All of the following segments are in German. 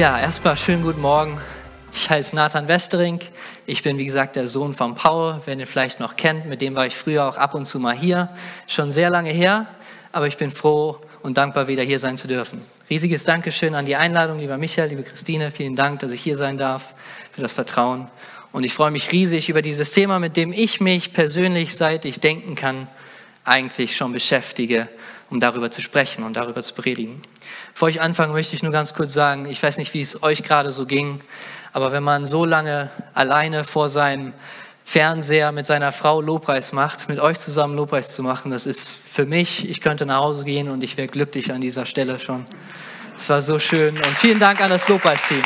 Ja, erstmal schönen guten Morgen. Ich heiße Nathan Westering. Ich bin, wie gesagt, der Sohn von Paul, wenn ihr vielleicht noch kennt. Mit dem war ich früher auch ab und zu mal hier. Schon sehr lange her, aber ich bin froh und dankbar, wieder hier sein zu dürfen. Riesiges Dankeschön an die Einladung, lieber Michael, liebe Christine. Vielen Dank, dass ich hier sein darf, für das Vertrauen. Und ich freue mich riesig über dieses Thema, mit dem ich mich persönlich, seit ich denken kann, eigentlich schon beschäftige, um darüber zu sprechen und darüber zu predigen. Bevor ich anfange, möchte ich nur ganz kurz sagen, ich weiß nicht, wie es euch gerade so ging, aber wenn man so lange alleine vor seinem Fernseher mit seiner Frau Lobpreis macht, mit euch zusammen Lobpreis zu machen, das ist für mich, ich könnte nach Hause gehen und ich wäre glücklich an dieser Stelle schon. Es war so schön und vielen Dank an das Lobpreisteam.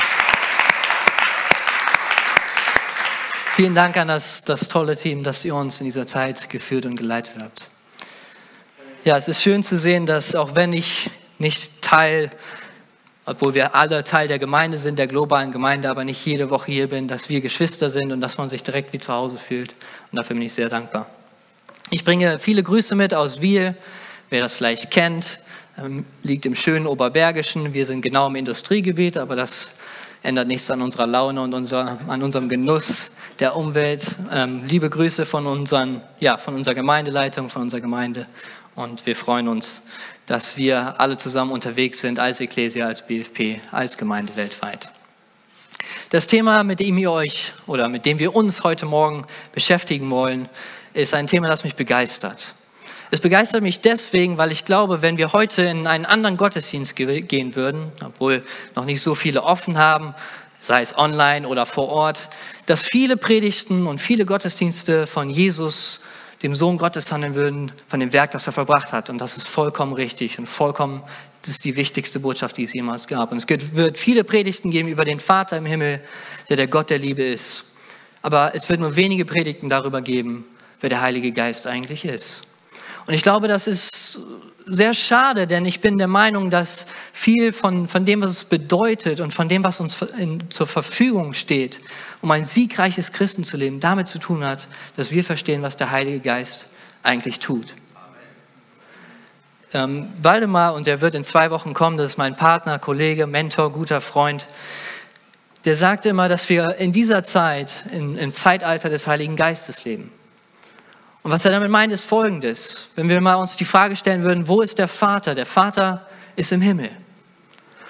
Vielen Dank an das, das tolle Team, das ihr uns in dieser Zeit geführt und geleitet habt. Ja, es ist schön zu sehen, dass auch wenn ich nicht Teil, obwohl wir alle Teil der Gemeinde sind, der globalen Gemeinde, aber nicht jede Woche hier bin, dass wir Geschwister sind und dass man sich direkt wie zu Hause fühlt. Und dafür bin ich sehr dankbar. Ich bringe viele Grüße mit aus Wiel. Wer das vielleicht kennt, ähm, liegt im schönen Oberbergischen. Wir sind genau im Industriegebiet, aber das ändert nichts an unserer Laune und unser, an unserem Genuss der Umwelt. Ähm, liebe Grüße von, unseren, ja, von unserer Gemeindeleitung, von unserer Gemeinde und wir freuen uns, dass wir alle zusammen unterwegs sind als Ecclesia, als BFP, als Gemeinde weltweit. Das Thema, mit dem ihr euch oder mit dem wir uns heute Morgen beschäftigen wollen, ist ein Thema, das mich begeistert. Es begeistert mich deswegen, weil ich glaube, wenn wir heute in einen anderen Gottesdienst gehen würden, obwohl noch nicht so viele offen haben, sei es online oder vor Ort, dass viele Predigten und viele Gottesdienste von Jesus dem Sohn Gottes handeln würden, von dem Werk, das er verbracht hat. Und das ist vollkommen richtig und vollkommen, das ist die wichtigste Botschaft, die es jemals gab. Und es wird viele Predigten geben über den Vater im Himmel, der der Gott der Liebe ist. Aber es wird nur wenige Predigten darüber geben, wer der Heilige Geist eigentlich ist. Und ich glaube, das ist sehr schade, denn ich bin der Meinung, dass viel von, von dem, was es bedeutet und von dem, was uns in, zur Verfügung steht, um ein siegreiches Christen zu leben, damit zu tun hat, dass wir verstehen, was der Heilige Geist eigentlich tut. Ähm, Waldemar, und er wird in zwei Wochen kommen, das ist mein Partner, Kollege, Mentor, guter Freund, der sagte immer, dass wir in dieser Zeit, in, im Zeitalter des Heiligen Geistes leben. Und was er damit meint, ist folgendes. Wenn wir mal uns die Frage stellen würden, wo ist der Vater? Der Vater ist im Himmel.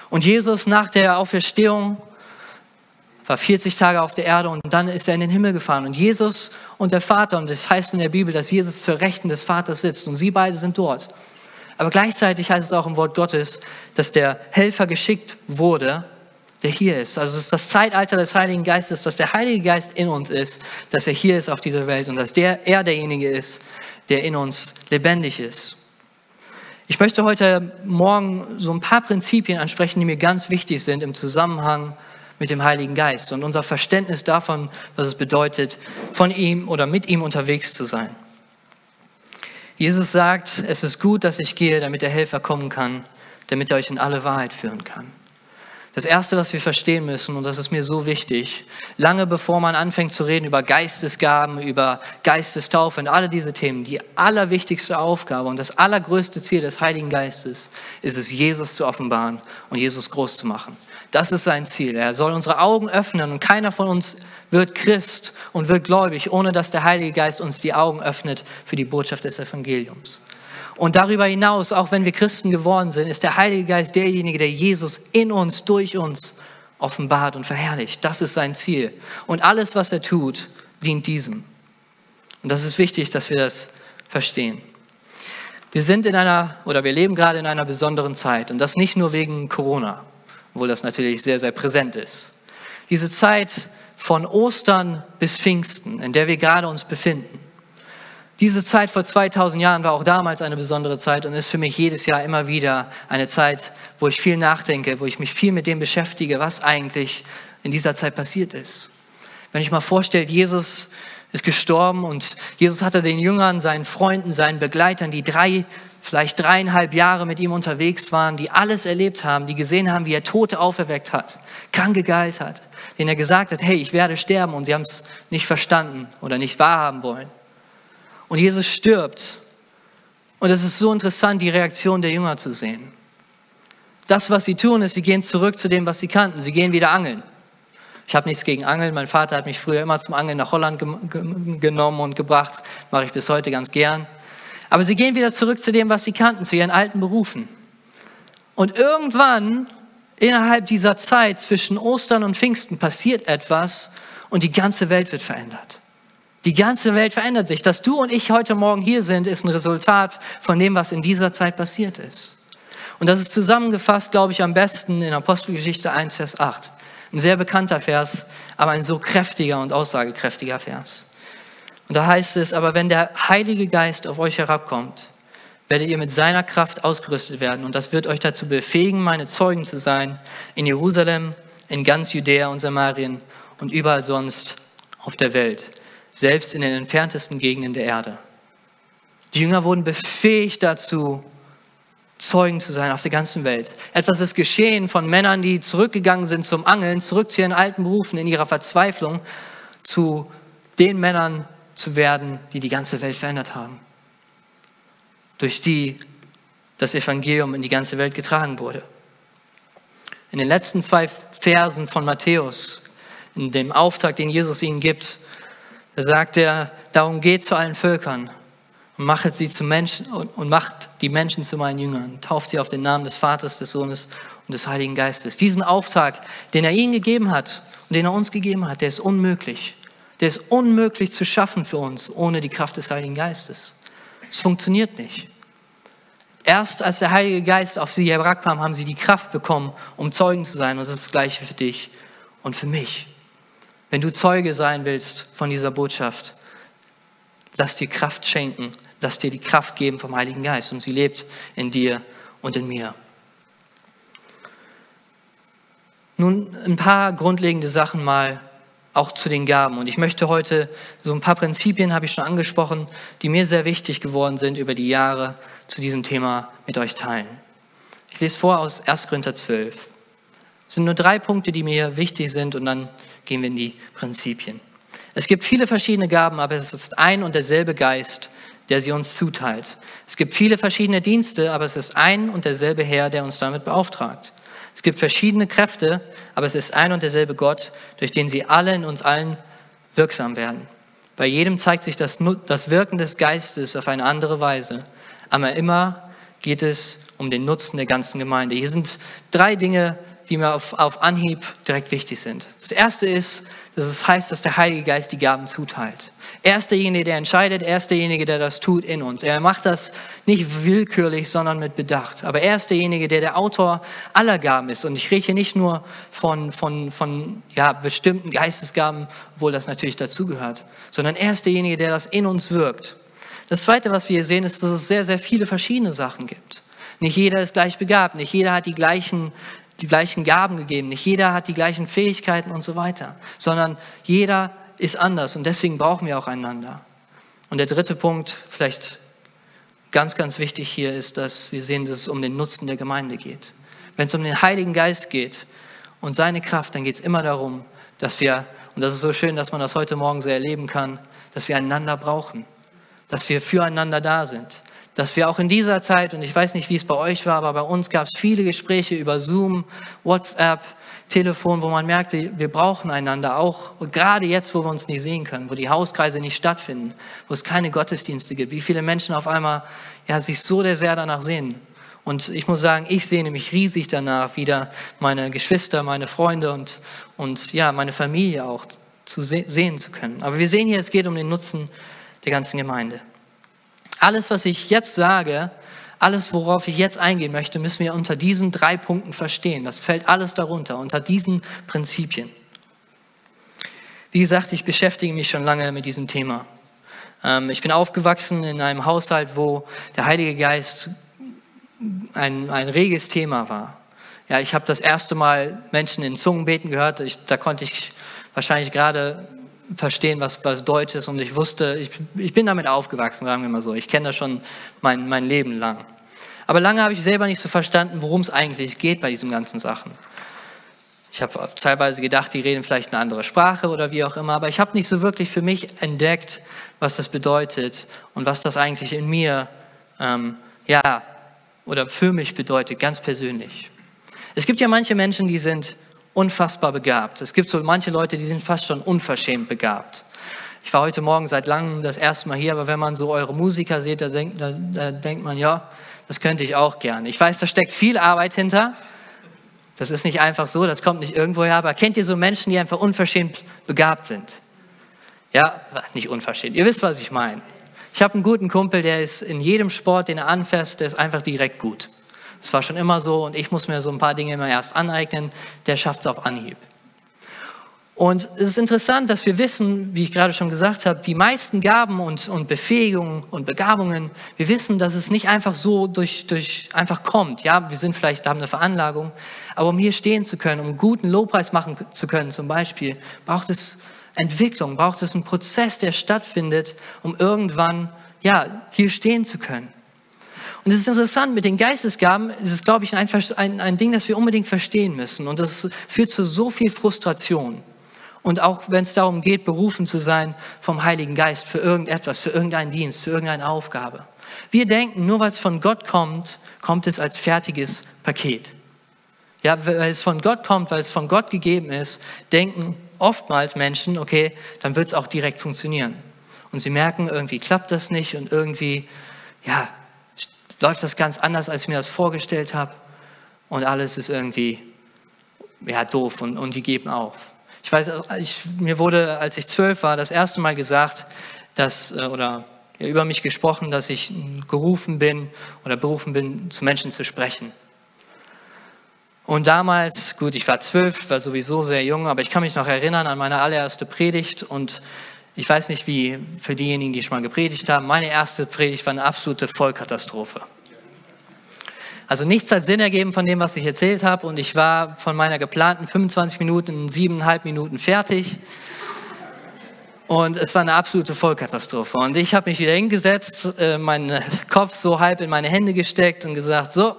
Und Jesus nach der Auferstehung war 40 Tage auf der Erde und dann ist er in den Himmel gefahren. Und Jesus und der Vater, und das heißt in der Bibel, dass Jesus zur Rechten des Vaters sitzt und sie beide sind dort. Aber gleichzeitig heißt es auch im Wort Gottes, dass der Helfer geschickt wurde, der hier ist. Also es ist das Zeitalter des Heiligen Geistes, dass der Heilige Geist in uns ist, dass er hier ist auf dieser Welt und dass der, er derjenige ist, der in uns lebendig ist. Ich möchte heute Morgen so ein paar Prinzipien ansprechen, die mir ganz wichtig sind im Zusammenhang mit dem Heiligen Geist und unser Verständnis davon, was es bedeutet, von ihm oder mit ihm unterwegs zu sein. Jesus sagt, es ist gut, dass ich gehe, damit der Helfer kommen kann, damit er euch in alle Wahrheit führen kann. Das Erste, was wir verstehen müssen, und das ist mir so wichtig, lange bevor man anfängt zu reden über Geistesgaben, über Geistestaufe und alle diese Themen, die allerwichtigste Aufgabe und das allergrößte Ziel des Heiligen Geistes ist es, Jesus zu offenbaren und Jesus groß zu machen. Das ist sein Ziel. Er soll unsere Augen öffnen und keiner von uns wird Christ und wird gläubig, ohne dass der Heilige Geist uns die Augen öffnet für die Botschaft des Evangeliums. Und darüber hinaus, auch wenn wir Christen geworden sind, ist der Heilige Geist derjenige, der Jesus in uns, durch uns offenbart und verherrlicht. Das ist sein Ziel. Und alles, was er tut, dient diesem. Und das ist wichtig, dass wir das verstehen. Wir sind in einer, oder wir leben gerade in einer besonderen Zeit. Und das nicht nur wegen Corona, obwohl das natürlich sehr, sehr präsent ist. Diese Zeit von Ostern bis Pfingsten, in der wir gerade uns befinden, diese Zeit vor 2000 Jahren war auch damals eine besondere Zeit und ist für mich jedes Jahr immer wieder eine Zeit, wo ich viel nachdenke, wo ich mich viel mit dem beschäftige, was eigentlich in dieser Zeit passiert ist. Wenn ich mal vorstelle, Jesus ist gestorben und Jesus hatte den Jüngern, seinen Freunden, seinen Begleitern, die drei, vielleicht dreieinhalb Jahre mit ihm unterwegs waren, die alles erlebt haben, die gesehen haben, wie er Tote auferweckt hat, Kranke geheilt hat, denen er gesagt hat, hey, ich werde sterben und sie haben es nicht verstanden oder nicht wahrhaben wollen. Und Jesus stirbt. Und es ist so interessant, die Reaktion der Jünger zu sehen. Das, was sie tun, ist, sie gehen zurück zu dem, was sie kannten. Sie gehen wieder angeln. Ich habe nichts gegen Angeln. Mein Vater hat mich früher immer zum Angeln nach Holland ge ge genommen und gebracht. Mache ich bis heute ganz gern. Aber sie gehen wieder zurück zu dem, was sie kannten, zu ihren alten Berufen. Und irgendwann, innerhalb dieser Zeit zwischen Ostern und Pfingsten, passiert etwas und die ganze Welt wird verändert. Die ganze Welt verändert sich. Dass du und ich heute Morgen hier sind, ist ein Resultat von dem, was in dieser Zeit passiert ist. Und das ist zusammengefasst, glaube ich, am besten in Apostelgeschichte 1, Vers 8. Ein sehr bekannter Vers, aber ein so kräftiger und aussagekräftiger Vers. Und da heißt es, aber wenn der Heilige Geist auf euch herabkommt, werdet ihr mit seiner Kraft ausgerüstet werden. Und das wird euch dazu befähigen, meine Zeugen zu sein in Jerusalem, in ganz Judäa und Samarien und überall sonst auf der Welt, selbst in den entferntesten Gegenden der Erde. Die Jünger wurden befähigt dazu, Zeugen zu sein auf der ganzen Welt. Etwas ist geschehen von Männern, die zurückgegangen sind zum Angeln, zurück zu ihren alten Berufen in ihrer Verzweiflung, zu den Männern zu werden, die die ganze Welt verändert haben. Durch die das Evangelium in die ganze Welt getragen wurde. In den letzten zwei Versen von Matthäus, in dem Auftrag, den Jesus ihnen gibt, da sagt er, darum geht zu allen Völkern und macht sie zu Menschen und macht die Menschen zu meinen Jüngern, tauft sie auf den Namen des Vaters, des Sohnes und des Heiligen Geistes. Diesen Auftrag, den er ihnen gegeben hat und den er uns gegeben hat, der ist unmöglich. Der ist unmöglich zu schaffen für uns ohne die Kraft des Heiligen Geistes. Es funktioniert nicht. Erst als der Heilige Geist auf sie herabkam, haben sie die Kraft bekommen, um Zeugen zu sein. Und das ist das Gleiche für dich und für mich. Wenn du Zeuge sein willst von dieser Botschaft, lass dir Kraft schenken, lass dir die Kraft geben vom Heiligen Geist und sie lebt in dir und in mir. Nun ein paar grundlegende Sachen mal auch zu den Gaben. Und ich möchte heute so ein paar Prinzipien, habe ich schon angesprochen, die mir sehr wichtig geworden sind über die Jahre zu diesem Thema mit euch teilen. Ich lese vor aus 1. Korinther 12. Es sind nur drei Punkte, die mir wichtig sind und dann gehen wir in die Prinzipien. Es gibt viele verschiedene Gaben, aber es ist ein und derselbe Geist, der sie uns zuteilt. Es gibt viele verschiedene Dienste, aber es ist ein und derselbe Herr, der uns damit beauftragt. Es gibt verschiedene Kräfte, aber es ist ein und derselbe Gott, durch den sie alle in uns allen wirksam werden. Bei jedem zeigt sich das, das Wirken des Geistes auf eine andere Weise, aber immer geht es um den Nutzen der ganzen Gemeinde. Hier sind drei Dinge, die mir auf, auf Anhieb direkt wichtig sind. Das erste ist, dass es heißt, dass der Heilige Geist die Gaben zuteilt. Er ist derjenige, der entscheidet, er ist derjenige, der das tut in uns. Er macht das nicht willkürlich, sondern mit Bedacht. Aber er ist derjenige, der der Autor aller Gaben ist. Und ich rede hier nicht nur von, von, von ja, bestimmten Geistesgaben, obwohl das natürlich dazugehört, sondern er ist derjenige, der das in uns wirkt. Das Zweite, was wir hier sehen, ist, dass es sehr, sehr viele verschiedene Sachen gibt. Nicht jeder ist gleich begabt, nicht jeder hat die gleichen die gleichen Gaben gegeben. Nicht jeder hat die gleichen Fähigkeiten und so weiter, sondern jeder ist anders und deswegen brauchen wir auch einander. Und der dritte Punkt, vielleicht ganz, ganz wichtig hier, ist, dass wir sehen, dass es um den Nutzen der Gemeinde geht. Wenn es um den Heiligen Geist geht und seine Kraft, dann geht es immer darum, dass wir, und das ist so schön, dass man das heute Morgen so erleben kann, dass wir einander brauchen, dass wir füreinander da sind, dass wir auch in dieser Zeit, und ich weiß nicht, wie es bei euch war, aber bei uns gab es viele Gespräche über Zoom, WhatsApp, Telefon, wo man merkte, wir brauchen einander auch, gerade jetzt, wo wir uns nicht sehen können, wo die Hauskreise nicht stattfinden, wo es keine Gottesdienste gibt, wie viele Menschen auf einmal ja, sich so sehr danach sehen. Und ich muss sagen, ich sehne mich riesig danach, wieder meine Geschwister, meine Freunde und, und ja, meine Familie auch zu se sehen zu können. Aber wir sehen hier, es geht um den Nutzen der ganzen Gemeinde. Alles, was ich jetzt sage, alles, worauf ich jetzt eingehen möchte, müssen wir unter diesen drei Punkten verstehen. Das fällt alles darunter, unter diesen Prinzipien. Wie gesagt, ich beschäftige mich schon lange mit diesem Thema. Ähm, ich bin aufgewachsen in einem Haushalt, wo der Heilige Geist ein, ein reges Thema war. Ja, ich habe das erste Mal Menschen in Zungen beten gehört. Ich, da konnte ich wahrscheinlich gerade verstehen, was, was Deutsch ist. Und ich wusste, ich, ich bin damit aufgewachsen, sagen wir mal so. Ich kenne das schon mein, mein Leben lang. Aber lange habe ich selber nicht so verstanden, worum es eigentlich geht bei diesen ganzen Sachen. Ich habe teilweise gedacht, die reden vielleicht eine andere Sprache oder wie auch immer, aber ich habe nicht so wirklich für mich entdeckt, was das bedeutet und was das eigentlich in mir, ähm, ja, oder für mich bedeutet, ganz persönlich. Es gibt ja manche Menschen, die sind unfassbar begabt. Es gibt so manche Leute, die sind fast schon unverschämt begabt. Ich war heute Morgen seit langem das erste Mal hier, aber wenn man so eure Musiker sieht, da denkt, da, da denkt man, ja, das könnte ich auch gerne. Ich weiß, da steckt viel Arbeit hinter. Das ist nicht einfach so, das kommt nicht irgendwoher, aber kennt ihr so Menschen, die einfach unverschämt begabt sind? Ja, nicht unverschämt. Ihr wisst, was ich meine. Ich habe einen guten Kumpel, der ist in jedem Sport, den er anfasst, der ist einfach direkt gut. Das war schon immer so und ich muss mir so ein paar Dinge immer erst aneignen. Der schafft es auf Anhieb. Und es ist interessant, dass wir wissen, wie ich gerade schon gesagt habe, die meisten Gaben und, und Befähigungen und Begabungen, wir wissen, dass es nicht einfach so durch, durch einfach kommt. Ja, wir sind vielleicht, haben eine Veranlagung, aber um hier stehen zu können, um guten Lobpreis machen zu können zum Beispiel, braucht es Entwicklung, braucht es einen Prozess, der stattfindet, um irgendwann, ja, hier stehen zu können. Und es ist interessant, mit den Geistesgaben ist es, glaube ich, ein, ein, ein Ding, das wir unbedingt verstehen müssen. Und das führt zu so viel Frustration. Und auch wenn es darum geht, berufen zu sein vom Heiligen Geist für irgendetwas, für irgendeinen Dienst, für irgendeine Aufgabe. Wir denken, nur weil es von Gott kommt, kommt es als fertiges Paket. Ja, weil es von Gott kommt, weil es von Gott gegeben ist, denken oftmals Menschen, okay, dann wird es auch direkt funktionieren. Und sie merken, irgendwie klappt das nicht und irgendwie, ja, läuft das ganz anders, als ich mir das vorgestellt habe. Und alles ist irgendwie, ja, doof und, und die geben auf. Ich weiß, ich, mir wurde, als ich zwölf war, das erste Mal gesagt, dass, äh, oder ja, über mich gesprochen, dass ich gerufen bin oder berufen bin, zu Menschen zu sprechen. Und damals, gut, ich war zwölf, war sowieso sehr jung, aber ich kann mich noch erinnern an meine allererste Predigt und ich weiß nicht, wie für diejenigen, die schon mal gepredigt haben, meine erste Predigt war eine absolute Vollkatastrophe. Also nichts hat Sinn ergeben von dem, was ich erzählt habe. Und ich war von meiner geplanten 25 Minuten in siebeneinhalb Minuten fertig. Und es war eine absolute Vollkatastrophe. Und ich habe mich wieder hingesetzt, äh, meinen Kopf so halb in meine Hände gesteckt und gesagt, so,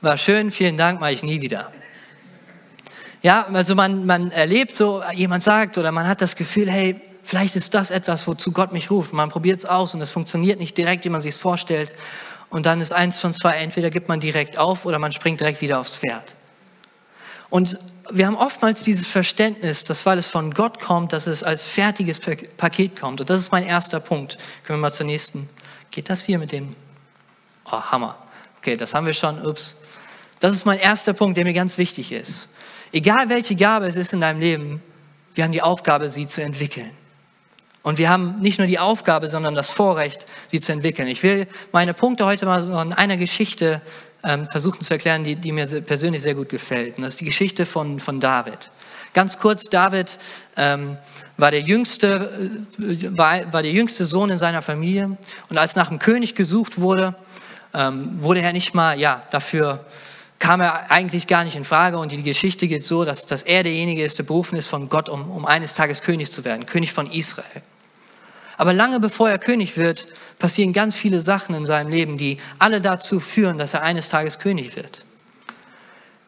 war schön, vielen Dank, mache ich nie wieder. Ja, also man, man erlebt so, jemand sagt oder man hat das Gefühl, hey, vielleicht ist das etwas, wozu Gott mich ruft. Man probiert es aus und es funktioniert nicht direkt, wie man sich es vorstellt. Und dann ist eins von zwei, entweder gibt man direkt auf oder man springt direkt wieder aufs Pferd. Und wir haben oftmals dieses Verständnis, dass weil es von Gott kommt, dass es als fertiges Paket kommt. Und das ist mein erster Punkt. Können wir mal zur nächsten. Geht das hier mit dem? Oh, Hammer. Okay, das haben wir schon. Ups. Das ist mein erster Punkt, der mir ganz wichtig ist. Egal welche Gabe es ist in deinem Leben, wir haben die Aufgabe, sie zu entwickeln. Und wir haben nicht nur die Aufgabe, sondern das Vorrecht, sie zu entwickeln. Ich will meine Punkte heute mal so in einer Geschichte ähm, versuchen zu erklären, die, die, mir persönlich sehr gut gefällt. Und das ist die Geschichte von, von David. Ganz kurz, David ähm, war, der jüngste, äh, war, war der jüngste Sohn in seiner Familie. Und als nach dem König gesucht wurde, ähm, wurde er nicht mal ja, dafür kam er eigentlich gar nicht in Frage und die Geschichte geht so, dass, dass er derjenige ist, der berufen ist von Gott, um, um eines Tages König zu werden, König von Israel. Aber lange bevor er König wird, passieren ganz viele Sachen in seinem Leben, die alle dazu führen, dass er eines Tages König wird.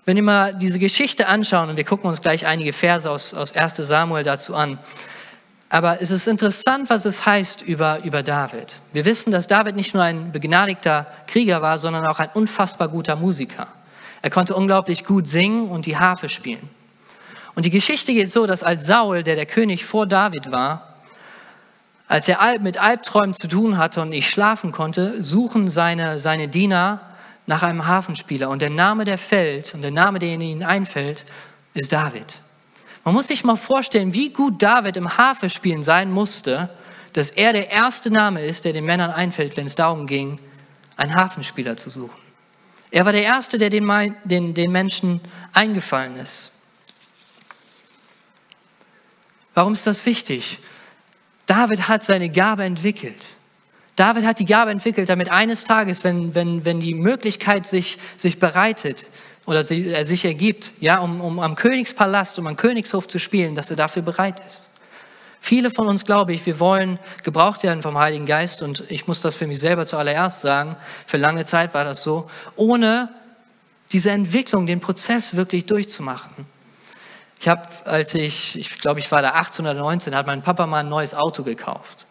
Wenn wir mal diese Geschichte anschauen, und wir gucken uns gleich einige Verse aus, aus 1 Samuel dazu an, aber es ist interessant, was es heißt über, über David. Wir wissen, dass David nicht nur ein begnadigter Krieger war, sondern auch ein unfassbar guter Musiker. Er konnte unglaublich gut singen und die Harfe spielen. Und die Geschichte geht so, dass als Saul, der der König vor David war, als er mit Albträumen zu tun hatte und nicht schlafen konnte, suchen seine, seine Diener nach einem Hafenspieler. Und der Name, der fällt und der Name, der ihnen einfällt, ist David. Man muss sich mal vorstellen, wie gut David im Hafenspielen sein musste, dass er der erste Name ist, der den Männern einfällt, wenn es darum ging, einen Hafenspieler zu suchen. Er war der Erste, der den, den, den Menschen eingefallen ist. Warum ist das wichtig? David hat seine Gabe entwickelt. David hat die Gabe entwickelt, damit eines Tages, wenn, wenn, wenn die Möglichkeit sich, sich bereitet oder sie, er sich ergibt, ja, um, um am Königspalast, um am Königshof zu spielen, dass er dafür bereit ist. Viele von uns, glaube ich, wir wollen gebraucht werden vom Heiligen Geist und ich muss das für mich selber zuallererst sagen, für lange Zeit war das so, ohne diese Entwicklung, den Prozess wirklich durchzumachen. Ich habe, als ich, ich glaube, ich war da 18 oder 19, hat mein Papa mal ein neues Auto gekauft.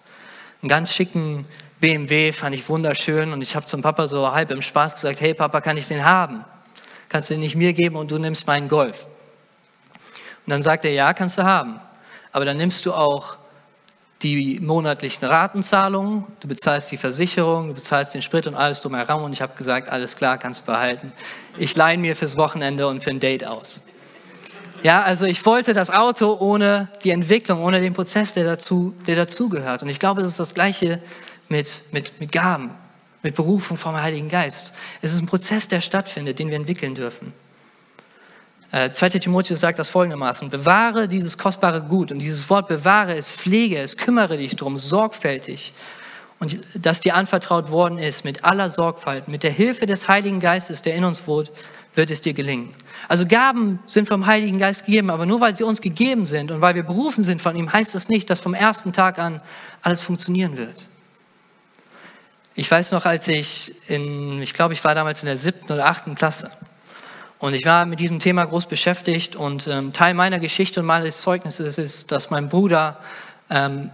Einen ganz schicken BMW, fand ich wunderschön. Und ich habe zum Papa so halb im Spaß gesagt, hey Papa, kann ich den haben? Kannst du den nicht mir geben und du nimmst meinen Golf? Und dann sagt er, ja, kannst du haben. Aber dann nimmst du auch die monatlichen Ratenzahlungen, du bezahlst die Versicherung, du bezahlst den Sprit und alles drumherum. Und ich habe gesagt, alles klar, kannst du behalten. Ich leihe mir fürs Wochenende und für ein Date aus. Ja, also ich wollte das Auto ohne die Entwicklung, ohne den Prozess, der dazu, der dazugehört. Und ich glaube, es ist das Gleiche mit, mit, mit Gaben, mit Berufung vom Heiligen Geist. Es ist ein Prozess, der stattfindet, den wir entwickeln dürfen. 2. Äh, Timotheus sagt das folgendermaßen, bewahre dieses kostbare Gut und dieses Wort bewahre es, pflege es, kümmere dich drum, sorgfältig und das dir anvertraut worden ist mit aller Sorgfalt, mit der Hilfe des Heiligen Geistes, der in uns wohnt, wird es dir gelingen. Also Gaben sind vom Heiligen Geist gegeben, aber nur weil sie uns gegeben sind und weil wir berufen sind von ihm, heißt das nicht, dass vom ersten Tag an alles funktionieren wird. Ich weiß noch, als ich in, ich glaube, ich war damals in der siebten oder achten Klasse und ich war mit diesem Thema groß beschäftigt und ähm, Teil meiner Geschichte und meines Zeugnisses ist, dass mein Bruder ähm,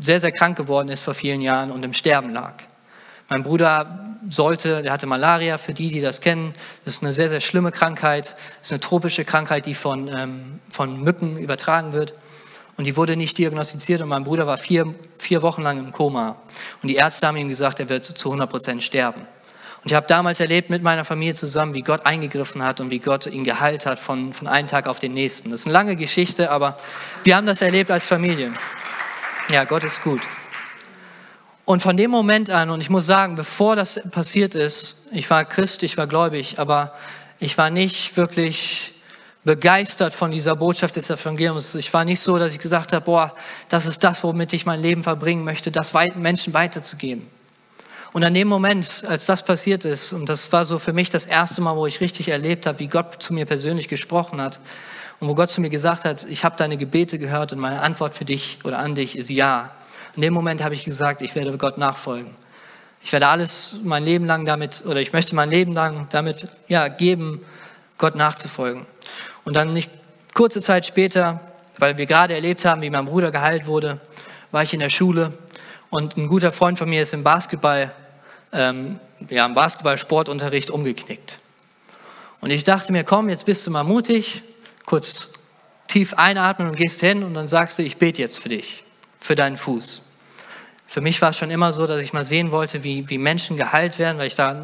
sehr, sehr krank geworden ist vor vielen Jahren und im Sterben lag. Mein Bruder sollte, der hatte Malaria, für die, die das kennen. Das ist eine sehr, sehr schlimme Krankheit. Das ist eine tropische Krankheit, die von, ähm, von Mücken übertragen wird. Und die wurde nicht diagnostiziert und mein Bruder war vier, vier Wochen lang im Koma. Und die Ärzte haben ihm gesagt, er wird zu 100 Prozent sterben. Und ich habe damals erlebt mit meiner Familie zusammen, wie Gott eingegriffen hat und wie Gott ihn geheilt hat von, von einem Tag auf den nächsten. Das ist eine lange Geschichte, aber wir haben das erlebt als Familie. Ja, Gott ist gut. Und von dem Moment an, und ich muss sagen, bevor das passiert ist, ich war Christ, ich war gläubig, aber ich war nicht wirklich begeistert von dieser Botschaft des Evangeliums. Ich war nicht so, dass ich gesagt habe, boah, das ist das, womit ich mein Leben verbringen möchte, das Menschen weiterzugeben. Und an dem Moment, als das passiert ist, und das war so für mich das erste Mal, wo ich richtig erlebt habe, wie Gott zu mir persönlich gesprochen hat und wo Gott zu mir gesagt hat, ich habe deine Gebete gehört und meine Antwort für dich oder an dich ist ja. In dem Moment habe ich gesagt, ich werde Gott nachfolgen. Ich werde alles mein Leben lang damit, oder ich möchte mein Leben lang damit ja, geben, Gott nachzufolgen. Und dann nicht kurze Zeit später, weil wir gerade erlebt haben, wie mein Bruder geheilt wurde, war ich in der Schule und ein guter Freund von mir ist im Basketball, ähm, ja, im Basketball-Sportunterricht umgeknickt. Und ich dachte mir, komm, jetzt bist du mal mutig, kurz tief einatmen und gehst hin und dann sagst du, ich bete jetzt für dich, für deinen Fuß. Für mich war es schon immer so, dass ich mal sehen wollte, wie, wie Menschen geheilt werden, weil ich da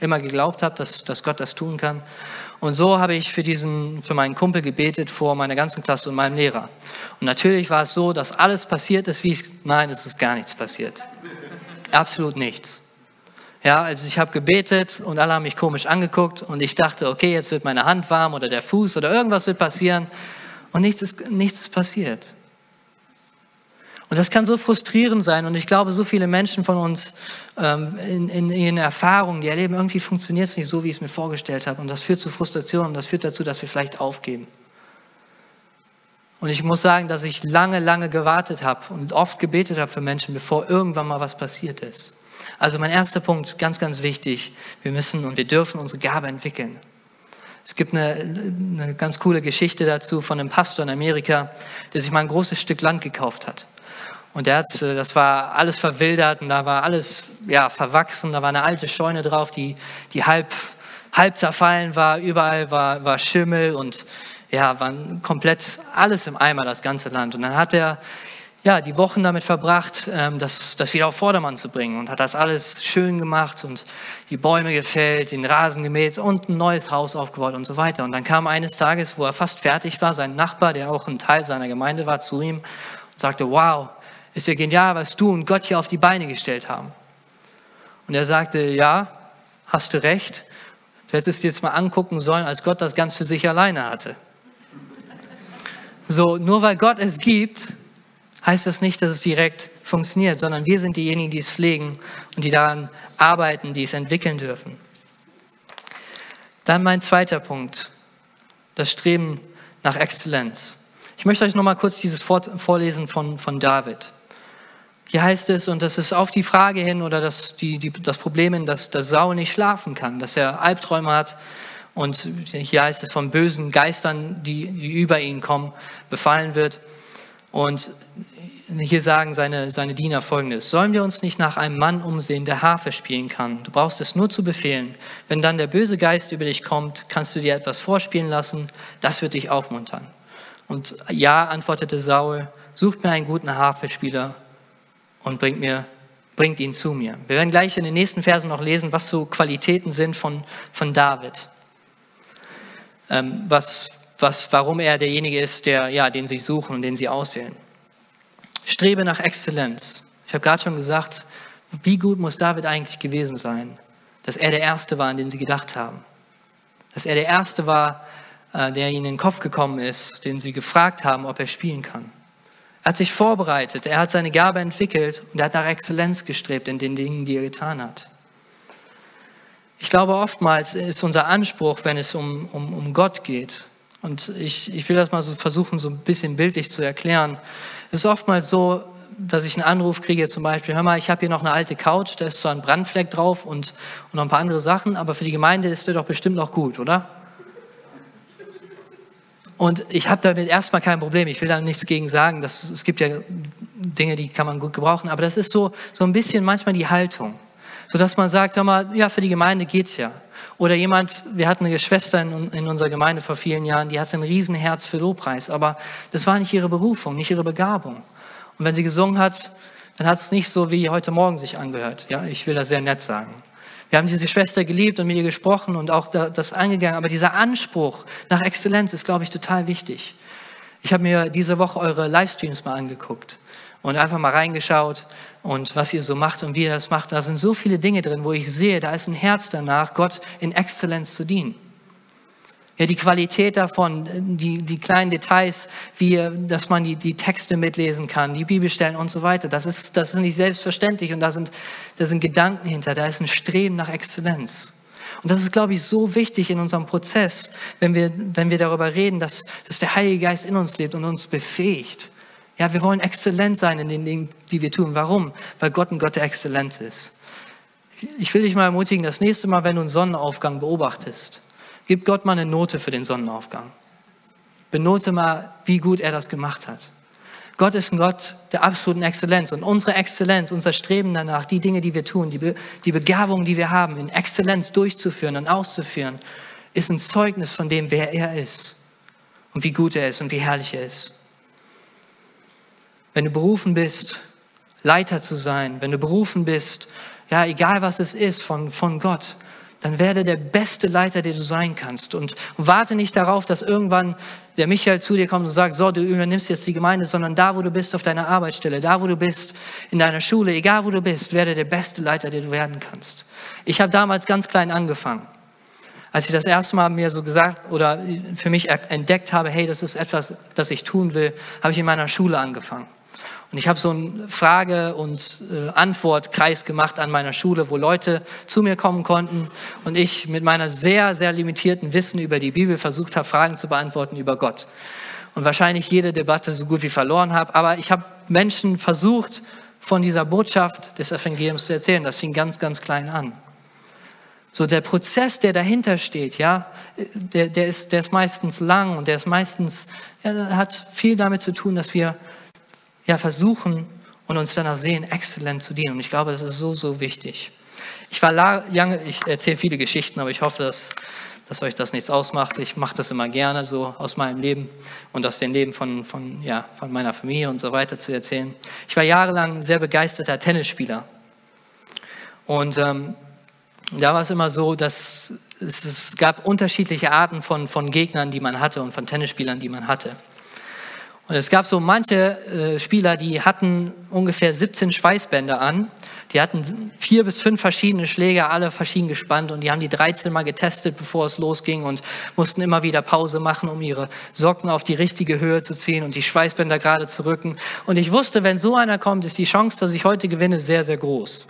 immer geglaubt habe, dass, dass Gott das tun kann. Und so habe ich für, diesen, für meinen Kumpel gebetet vor meiner ganzen Klasse und meinem Lehrer. Und natürlich war es so, dass alles passiert ist, wie ich, nein, es ist gar nichts passiert. Absolut nichts. Ja, also ich habe gebetet und alle haben mich komisch angeguckt und ich dachte, okay, jetzt wird meine Hand warm oder der Fuß oder irgendwas wird passieren und nichts ist, nichts ist passiert. Und das kann so frustrierend sein. Und ich glaube, so viele Menschen von uns ähm, in, in, ihren Erfahrungen, die erleben, irgendwie funktioniert es nicht so, wie ich es mir vorgestellt habe. Und das führt zu Frustration und das führt dazu, dass wir vielleicht aufgeben. Und ich muss sagen, dass ich lange, lange gewartet habe und oft gebetet habe für Menschen, bevor irgendwann mal was passiert ist. Also mein erster Punkt, ganz, ganz wichtig, wir müssen und wir dürfen unsere Gabe entwickeln. Es gibt eine, eine ganz coole Geschichte dazu von einem Pastor in Amerika, der sich mal ein großes Stück Land gekauft hat. Und der hat, äh, das war alles verwildert und da war alles ja, verwachsen. Da war eine alte Scheune drauf, die, die halb, halb zerfallen war. Überall war, war Schimmel und ja, war komplett alles im Eimer, das ganze Land. Und dann hat er ja, die Wochen damit verbracht, ähm, das, das wieder auf Vordermann zu bringen und hat das alles schön gemacht und die Bäume gefällt, den Rasen gemäht und ein neues Haus aufgebaut und so weiter. Und dann kam eines Tages, wo er fast fertig war, sein Nachbar, der auch ein Teil seiner Gemeinde war, zu ihm und sagte, wow, ist ja genial, was du und Gott hier auf die Beine gestellt haben. Und er sagte, ja, hast du recht. Du hättest dir jetzt mal angucken sollen, als Gott das ganz für sich alleine hatte. So, nur weil Gott es gibt, heißt das nicht, dass es direkt funktioniert, sondern wir sind diejenigen, die es pflegen und die daran arbeiten, die es entwickeln dürfen. Dann mein zweiter Punkt, das Streben nach Exzellenz. Ich möchte euch noch mal kurz dieses vorlesen von, von David. Hier heißt es, und das ist auf die Frage hin oder das, die, die, das Problem hin, dass, dass Saul nicht schlafen kann, dass er Albträume hat. Und hier heißt es von bösen Geistern, die, die über ihn kommen, befallen wird. Und hier sagen seine, seine Diener folgendes. Sollen wir uns nicht nach einem Mann umsehen, der Harfe spielen kann? Du brauchst es nur zu befehlen. Wenn dann der böse Geist über dich kommt, kannst du dir etwas vorspielen lassen. Das wird dich aufmuntern. Und ja, antwortete Saul, sucht mir einen guten Harfespieler und bringt, mir, bringt ihn zu mir. Wir werden gleich in den nächsten Versen noch lesen, was so Qualitäten sind von, von David. Ähm, was, was, warum er derjenige ist, der, ja, den sie suchen und den sie auswählen. Strebe nach Exzellenz. Ich habe gerade schon gesagt, wie gut muss David eigentlich gewesen sein, dass er der Erste war, an den sie gedacht haben. Dass er der Erste war, äh, der ihnen in den Kopf gekommen ist, den sie gefragt haben, ob er spielen kann. Er hat sich vorbereitet, er hat seine Gabe entwickelt und er hat nach Exzellenz gestrebt in den Dingen, die er getan hat. Ich glaube, oftmals ist unser Anspruch, wenn es um, um, um Gott geht, und ich, ich will das mal so versuchen, so ein bisschen bildlich zu erklären. Es ist oftmals so, dass ich einen Anruf kriege, zum Beispiel, hör mal, ich habe hier noch eine alte Couch, da ist zwar ein Brandfleck drauf und, und noch ein paar andere Sachen, aber für die Gemeinde ist der doch bestimmt noch gut, oder? Und ich habe damit erstmal kein Problem. Ich will da nichts gegen sagen. Das, es gibt ja Dinge, die kann man gut gebrauchen. Aber das ist so, so ein bisschen manchmal die Haltung. Sodass man sagt, hör mal, ja, für die Gemeinde geht's ja. Oder jemand, wir hatten eine Schwester in, in unserer Gemeinde vor vielen Jahren, die hatte ein Riesenherz für Lobpreis, aber das war nicht ihre Berufung, nicht ihre Begabung. Und wenn sie gesungen hat, dann hat es nicht so wie heute Morgen sich angehört. Ja, ich will das sehr nett sagen. Wir haben diese Schwester geliebt und mit ihr gesprochen und auch das angegangen, aber dieser Anspruch nach Exzellenz ist, glaube ich, total wichtig. Ich habe mir diese Woche eure Livestreams mal angeguckt und einfach mal reingeschaut und was ihr so macht und wie ihr das macht. Da sind so viele Dinge drin, wo ich sehe, da ist ein Herz danach, Gott in Exzellenz zu dienen. Ja, die Qualität davon, die, die kleinen Details, wie, dass man die, die Texte mitlesen kann, die Bibelstellen und so weiter, das ist, das ist nicht selbstverständlich und da sind, da sind Gedanken hinter, da ist ein Streben nach Exzellenz. Und das ist, glaube ich, so wichtig in unserem Prozess, wenn wir, wenn wir darüber reden, dass, dass der Heilige Geist in uns lebt und uns befähigt. Ja, wir wollen exzellent sein in den Dingen, die wir tun. Warum? Weil Gott ein Gott der Exzellenz ist. Ich will dich mal ermutigen, das nächste Mal, wenn du einen Sonnenaufgang beobachtest, gib Gott mal eine Note für den Sonnenaufgang. Benote mal, wie gut er das gemacht hat. Gott ist ein Gott der absoluten Exzellenz. Und unsere Exzellenz, unser Streben danach, die Dinge, die wir tun, die, Be die Begabung, die wir haben, in Exzellenz durchzuführen und auszuführen, ist ein Zeugnis von dem, wer er ist und wie gut er ist und wie herrlich er ist. Wenn du berufen bist, Leiter zu sein, wenn du berufen bist, ja, egal was es ist, von, von Gott, dann werde der beste Leiter, der du sein kannst. Und, warte nicht darauf, dass irgendwann der Michael zu dir kommt und sagt, so, du übernimmst jetzt die Gemeinde, sondern da, wo du bist, auf deiner Arbeitsstelle, da, wo du bist, in deiner Schule, egal wo du bist, werde der beste Leiter, der du werden kannst. Ich habe damals ganz klein angefangen. Als ich das erste Mal mir so gesagt oder für mich entdeckt habe, hey, das ist etwas, das ich tun will, habe ich in meiner Schule angefangen. Und ich habe so einen Frage- und äh, Antwortkreis gemacht an meiner Schule, wo Leute zu mir kommen konnten und ich mit meiner sehr, sehr limitierten Wissen über die Bibel versucht habe, Fragen zu beantworten über Gott. Und wahrscheinlich jede Debatte so gut wie verloren habe. Aber ich habe Menschen versucht, von dieser Botschaft des Evangeliums zu erzählen. Das fing ganz, ganz klein an. So der Prozess, der dahinter steht, ja, der, der, ist, der ist meistens lang und der ist meistens, ja, hat viel damit zu tun, dass wir ja, versuchen und uns danach sehen, exzellent zu dienen. Und ich glaube, das ist so, so wichtig. Ich war lange, ich erzähle viele Geschichten, aber ich hoffe, dass, dass euch das nichts ausmacht. Ich mache das immer gerne so aus meinem Leben und aus dem Leben von, von, ja, von meiner Familie und so weiter zu erzählen. Ich war jahrelang sehr begeisterter Tennisspieler. Und ähm, da war es immer so, dass es, es gab unterschiedliche Arten von, von Gegnern, die man hatte und von Tennisspielern, die man hatte. Und es gab so manche äh, Spieler, die hatten ungefähr 17 Schweißbänder an. Die hatten vier bis fünf verschiedene Schläger, alle verschieden gespannt und die haben die 13 Mal getestet, bevor es losging und mussten immer wieder Pause machen, um ihre Socken auf die richtige Höhe zu ziehen und die Schweißbänder gerade zu rücken. Und ich wusste, wenn so einer kommt, ist die Chance, dass ich heute gewinne, sehr, sehr groß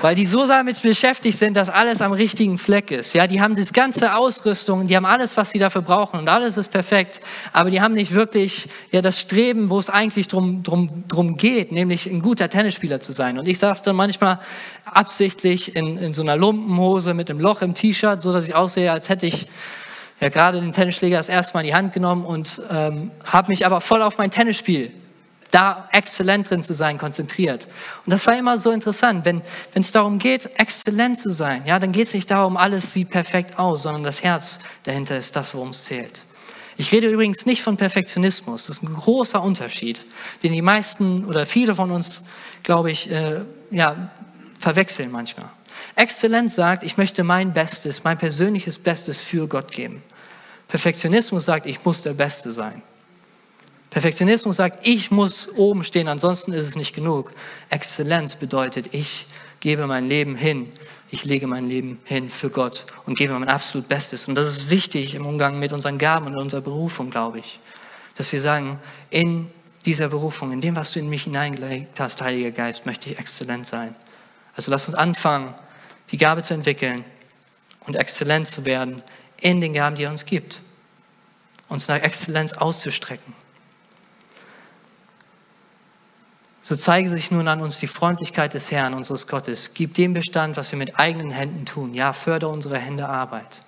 weil die so damit beschäftigt sind, dass alles am richtigen Fleck ist. Ja, die haben das ganze Ausrüstung, die haben alles, was sie dafür brauchen und alles ist perfekt, aber die haben nicht wirklich ja das Streben, wo es eigentlich drum, drum, drum geht, nämlich ein guter Tennisspieler zu sein. Und ich saß dann manchmal absichtlich in, in so einer Lumpenhose mit einem Loch im T-Shirt, so dass ich aussehe, als hätte ich ja gerade den Tennisschläger das erste Mal in die Hand genommen und ähm, habe mich aber voll auf mein Tennisspiel da exzellent drin zu sein, konzentriert. Und das war immer so interessant, wenn wenn es darum geht, exzellent zu sein, ja, dann geht es nicht darum, alles sieht perfekt aus, sondern das Herz dahinter ist das, worum es zählt. Ich rede übrigens nicht von Perfektionismus. Das ist ein großer Unterschied, den die meisten oder viele von uns, glaube ich, äh, ja, verwechseln manchmal. Exzellenz sagt, ich möchte mein Bestes, mein persönliches Bestes für Gott geben. Perfektionismus sagt, ich muss der Beste sein. Perfektionismus sagt, ich muss oben stehen, ansonsten ist es nicht genug. Exzellenz bedeutet, ich gebe mein Leben hin ich lege mein Leben hin für Gott und gebe mein absolut Bestes. Und das ist wichtig im Umgang mit unseren Gaben und unserer Berufung, glaube ich. Dass wir sagen, in dieser Berufung, in dem, was du in mich hineingelegt hast, Heiliger Geist, möchte ich exzellent sein. Also lass uns anfangen, die Gabe zu entwickeln und exzellent zu werden in den Gaben, die er uns gibt. Uns nach Exzellenz auszustrecken. So zeige sich nun an uns die Freundlichkeit des Herrn, unseres Gottes. Gib dem Bestand, was wir mit eigenen Händen tun. Ja, fördere unsere Hände Arbeit.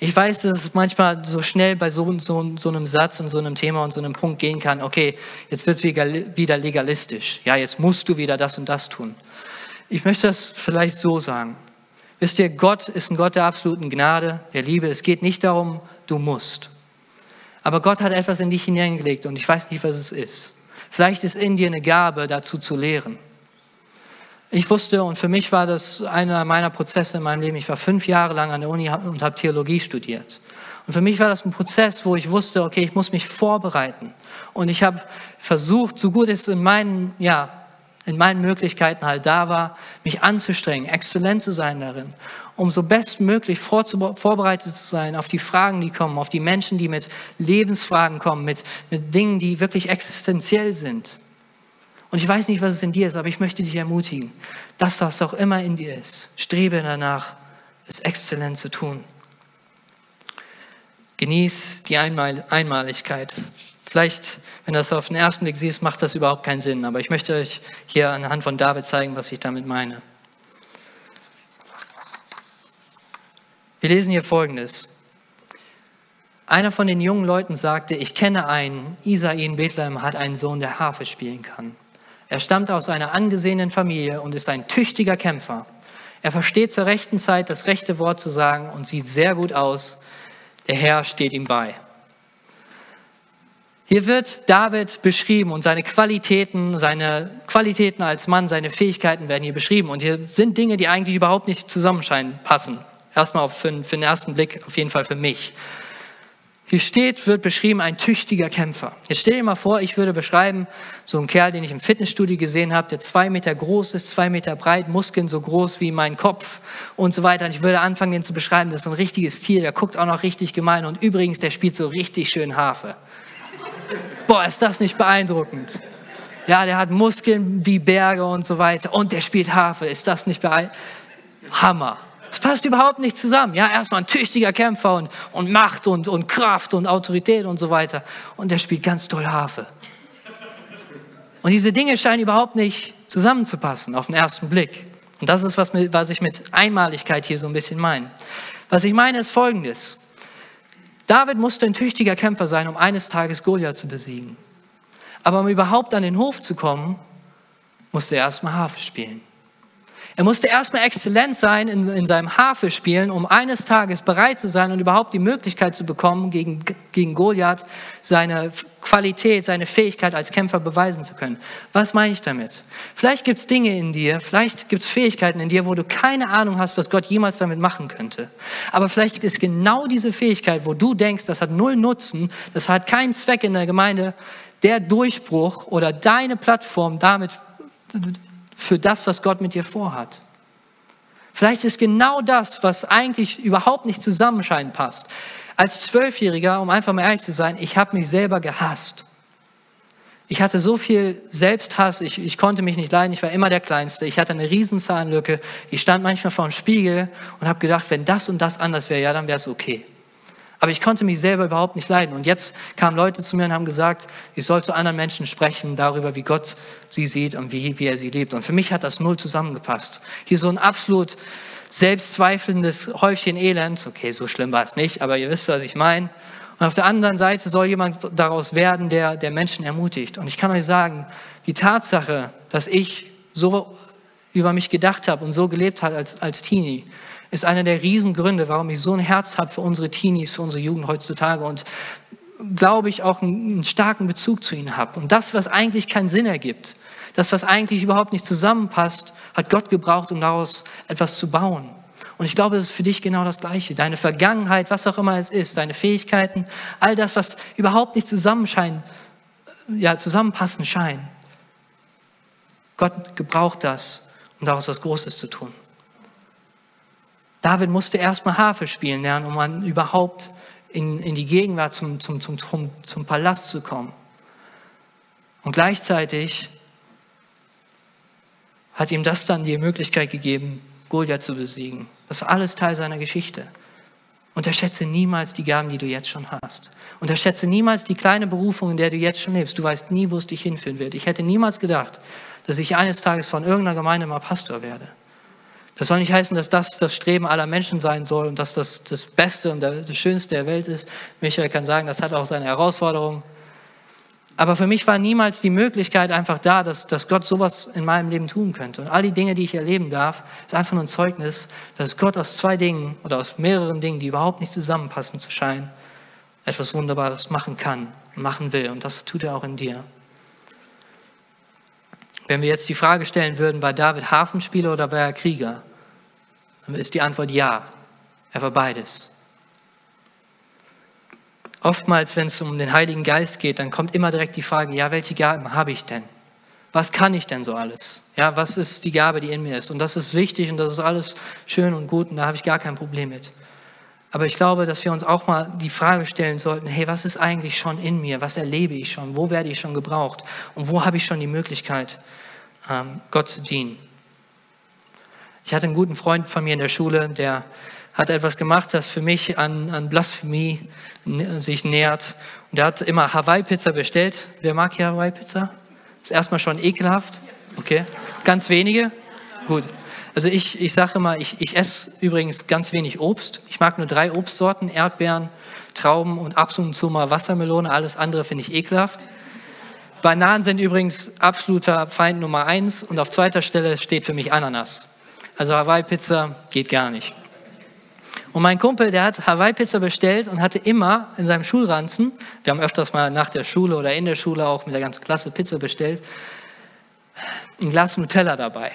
Ich weiß, dass es manchmal so schnell bei so, so, so einem Satz und so einem Thema und so einem Punkt gehen kann, okay, jetzt wird es wieder legalistisch. Ja, jetzt musst du wieder das und das tun. Ich möchte das vielleicht so sagen. Wisst ihr, Gott ist ein Gott der absoluten Gnade, der Liebe. Es geht nicht darum, du musst. Aber Gott hat etwas in dich hineingelegt und ich weiß nicht, was es ist. Vielleicht ist in dir eine Gabe, dazu zu lehren. Ich wusste, und für mich war das einer meiner Prozesse in meinem Leben, ich war fünf Jahre lang an der Uni und habe Theologie studiert. Und für mich war das ein Prozess, wo ich wusste, okay, ich muss mich vorbereiten. Und ich habe versucht, so gut es in meinen, ja, in meinen Möglichkeiten halt da war, mich anzustrengen, exzellent zu sein darin um so bestmöglich vorbereitet zu sein auf die Fragen, die kommen, auf die Menschen, die mit Lebensfragen kommen, mit, mit Dingen, die wirklich existenziell sind. Und ich weiß nicht, was es in dir ist, aber ich möchte dich ermutigen, dass das auch immer in dir ist. Strebe danach, es exzellent zu tun. Genieß die Einmal Einmaligkeit. Vielleicht, wenn du das auf den ersten Blick siehst, macht das überhaupt keinen Sinn. Aber ich möchte euch hier anhand von David zeigen, was ich damit meine. Wir lesen hier Folgendes. Einer von den jungen Leuten sagte, ich kenne einen, Isai in Bethlehem hat einen Sohn, der Harfe spielen kann. Er stammt aus einer angesehenen Familie und ist ein tüchtiger Kämpfer. Er versteht zur rechten Zeit das rechte Wort zu sagen und sieht sehr gut aus. Der Herr steht ihm bei. Hier wird David beschrieben und seine Qualitäten, seine Qualitäten als Mann, seine Fähigkeiten werden hier beschrieben. Und hier sind Dinge, die eigentlich überhaupt nicht zusammenscheinen, passen. Erstmal für, für den ersten Blick, auf jeden Fall für mich. Hier steht, wird beschrieben, ein tüchtiger Kämpfer. Jetzt stell dir mal vor, ich würde beschreiben, so ein Kerl, den ich im Fitnessstudio gesehen habe, der zwei Meter groß ist, zwei Meter breit, Muskeln so groß wie mein Kopf und so weiter. Und ich würde anfangen, den zu beschreiben, das ist ein richtiges Tier, der guckt auch noch richtig gemein und übrigens, der spielt so richtig schön Harfe. Boah, ist das nicht beeindruckend. Ja, der hat Muskeln wie Berge und so weiter und der spielt Harfe. Ist das nicht beeindruckend? Hammer. Es passt überhaupt nicht zusammen. Ja, erstmal ein tüchtiger Kämpfer und, und Macht und, und Kraft und Autorität und so weiter. Und der spielt ganz toll Harfe. Und diese Dinge scheinen überhaupt nicht zusammenzupassen auf den ersten Blick. Und das ist, was, was ich mit Einmaligkeit hier so ein bisschen meine. Was ich meine, ist Folgendes. David musste ein tüchtiger Kämpfer sein, um eines Tages Goliath zu besiegen. Aber um überhaupt an den Hof zu kommen, musste er erstmal Harfe spielen. Er musste erstmal exzellent sein in, in seinem Harfe-Spielen, um eines Tages bereit zu sein und überhaupt die Möglichkeit zu bekommen, gegen, gegen Goliath seine Qualität, seine Fähigkeit als Kämpfer beweisen zu können. Was meine ich damit? Vielleicht gibt es Dinge in dir, vielleicht gibt es Fähigkeiten in dir, wo du keine Ahnung hast, was Gott jemals damit machen könnte. Aber vielleicht ist genau diese Fähigkeit, wo du denkst, das hat null Nutzen, das hat keinen Zweck in der Gemeinde, der Durchbruch oder deine Plattform damit für das, was Gott mit dir vorhat. Vielleicht ist genau das, was eigentlich überhaupt nicht zusammenscheinen passt. Als Zwölfjähriger, um einfach mal ehrlich zu sein, ich habe mich selber gehasst. Ich hatte so viel Selbsthass, ich, ich konnte mich nicht leiden, ich war immer der Kleinste, ich hatte eine Riesenzahnlücke, ich stand manchmal vor dem Spiegel und habe gedacht, wenn das und das anders wäre, ja, dann wäre es okay. Aber ich konnte mich selber überhaupt nicht leiden. Und jetzt kamen Leute zu mir und haben gesagt, ich soll zu anderen Menschen sprechen darüber, wie Gott sie sieht und wie, wie er sie liebt. Und für mich hat das null zusammengepasst. Hier so ein absolut selbstzweifelndes Häufchen Elend. Okay, so schlimm war es nicht, aber ihr wisst, was ich meine. Und auf der anderen Seite soll jemand daraus werden, der, der Menschen ermutigt. Und ich kann euch sagen, die Tatsache, dass ich so über mich gedacht habe und so gelebt habe als, als Teenie, ist einer der Riesengründe, warum ich so ein Herz habe für unsere Teenies, für unsere Jugend heutzutage und glaube ich auch einen, starken Bezug zu ihnen habe. Und das, was eigentlich keinen Sinn ergibt, das, was eigentlich überhaupt nicht zusammenpasst, hat Gott gebraucht, um daraus etwas zu bauen. Und ich glaube, es ist für dich genau das Gleiche. Deine Vergangenheit, was auch immer es ist, deine Fähigkeiten, all das, was überhaupt nicht ja, zusammenpassen scheint. Gott gebraucht das, um daraus was Großes zu tun. David musste erstmal Harfe spielen lernen, um an überhaupt in, in die Gegenwart zum, zum, zum, zum, zum Palast zu kommen. Und gleichzeitig hat ihm das dann die Möglichkeit gegeben, Goliath zu besiegen. Das war alles Teil seiner Geschichte. Unterschätze niemals die Gaben, die du jetzt schon hast. Unterschätze niemals die kleine Berufung, in der du jetzt schon lebst. Du weißt nie, wo es dich hinführen wird. Ich hätte niemals gedacht, dass ich eines Tages von irgendeiner Gemeinde mal Pastor werde. Das soll nicht heißen, dass das das Streben aller Menschen sein soll und dass das das Beste und das Schönste der Welt ist. Michael kann sagen, das hat auch seine Herausforderungen. Aber für mich war niemals die Möglichkeit einfach da, dass, dass Gott sowas in meinem Leben tun könnte. Und all die Dinge, die ich erleben darf, ist einfach nur ein Zeugnis, dass Gott aus zwei Dingen oder aus mehreren Dingen, die überhaupt nicht zusammenpassen zu scheinen, etwas Wunderbares machen kann und machen will. Und das tut er auch in dir. Wenn wir jetzt die Frage stellen würden, war David Hafenspieler oder war er Krieger? Dann ist die Antwort ja. Er war beides. Oftmals, wenn es um den Heiligen Geist geht, dann kommt immer direkt die Frage, ja, welche Gaben habe ich denn? Was kann ich denn so alles? Ja, was ist die Gabe, die in mir ist? Und das ist wichtig und das ist alles schön und gut und da habe ich gar kein Problem mit. Aber ich glaube, dass wir uns auch mal die Frage stellen sollten, hey, was ist eigentlich schon in mir? Was erlebe ich schon? Wo werde ich schon gebraucht? Und wo habe ich schon die Möglichkeit, ähm, Gott zu dienen? Ich hatte einen guten Freund von mir in der Schule, der hat etwas gemacht, das für mich an, an Blasphemie sich nähert. Und er hat immer Hawaii-Pizza bestellt. Wer mag hier Hawaii-Pizza? Ist erstmal schon ekelhaft. Okay. Ganz wenige? Gut. Also ich, ich sage immer, ich, ich esse übrigens ganz wenig Obst. Ich mag nur drei Obstsorten, Erdbeeren, Trauben und ab und zu mal Wassermelone. Alles andere finde ich ekelhaft. Bananen sind übrigens absoluter Feind Nummer eins und auf zweiter Stelle steht für mich Ananas. Also Hawaii-Pizza geht gar nicht. Und mein Kumpel, der hat Hawaii-Pizza bestellt und hatte immer in seinem Schulranzen, wir haben öfters mal nach der Schule oder in der Schule auch mit der ganzen Klasse Pizza bestellt, ein Glas Nutella dabei.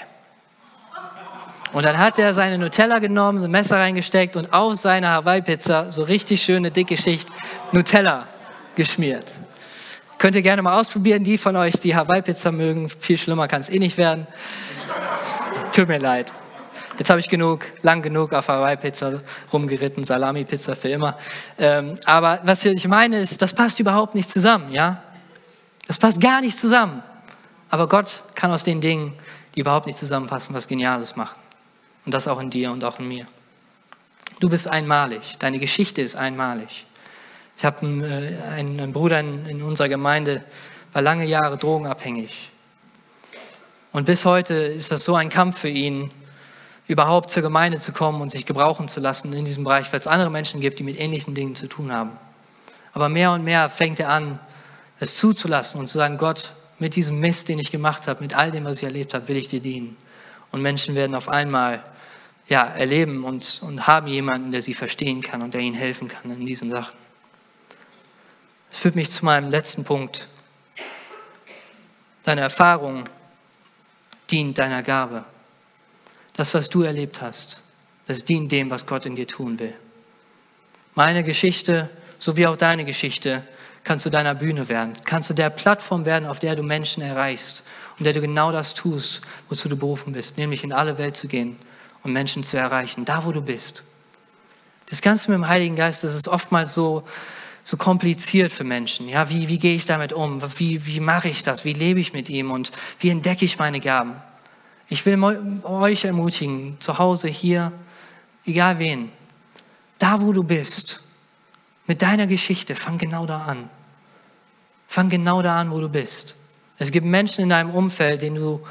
Und dann hat er seine Nutella genommen, ein Messer reingesteckt und auf seine Hawaii-Pizza so richtig schöne dicke Schicht Nutella geschmiert. Könnt ihr gerne mal ausprobieren, die von euch, die Hawaii-Pizza mögen. Viel schlimmer kann es eh nicht werden. Tut mir leid. Jetzt habe ich genug, lang genug auf Hawaii-Pizza rumgeritten, Salami-Pizza für immer. Ähm, aber was ich meine ist, das passt überhaupt nicht zusammen, ja? Das passt gar nicht zusammen. Aber Gott kann aus den Dingen, die überhaupt nicht zusammenpassen, was Geniales machen. Und das auch in dir und auch in mir. Du bist einmalig. Deine Geschichte ist einmalig. Ich habe einen, äh, einen, Bruder in, in unserer Gemeinde, war lange Jahre drogenabhängig. Und bis heute ist das so ein Kampf für ihn, überhaupt zur Gemeinde zu kommen und sich gebrauchen zu lassen in diesem Bereich, weil es andere Menschen gibt, die mit ähnlichen Dingen zu tun haben. Aber mehr und mehr fängt er an, es zuzulassen und zu sagen, Gott, mit diesem Mist, den ich gemacht habe, mit all dem, was ich erlebt habe, will ich dir dienen. Und Menschen werden auf einmal ja, erleben und, und haben jemanden, der sie verstehen kann und der ihnen helfen kann in diesen Sachen. Das führt mich zu meinem letzten Punkt. Deine Erfahrung dient deiner Gabe. Das, was du erlebt hast, das dient dem, was Gott in dir tun will. Meine Geschichte, so wie auch deine Geschichte, kann zu deiner Bühne werden, kann zu der Plattform werden, auf der du Menschen erreichst und der du genau das tust, wozu du berufen bist, nämlich in alle Welt zu gehen und Menschen zu erreichen, da wo du bist. Das Ganze mit dem Heiligen Geist, das ist oftmals so, so kompliziert für Menschen. Ja, wie, wie gehe ich damit um? Wie, wie mache ich das? Wie lebe ich mit ihm? Und wie entdecke ich meine Gaben? Ich will euch ermutigen, zu Hause, hier, egal wen, da wo du bist, mit deiner Geschichte, fang genau da an. Fang genau da an, wo du bist. Es gibt Menschen in deinem Umfeld, du,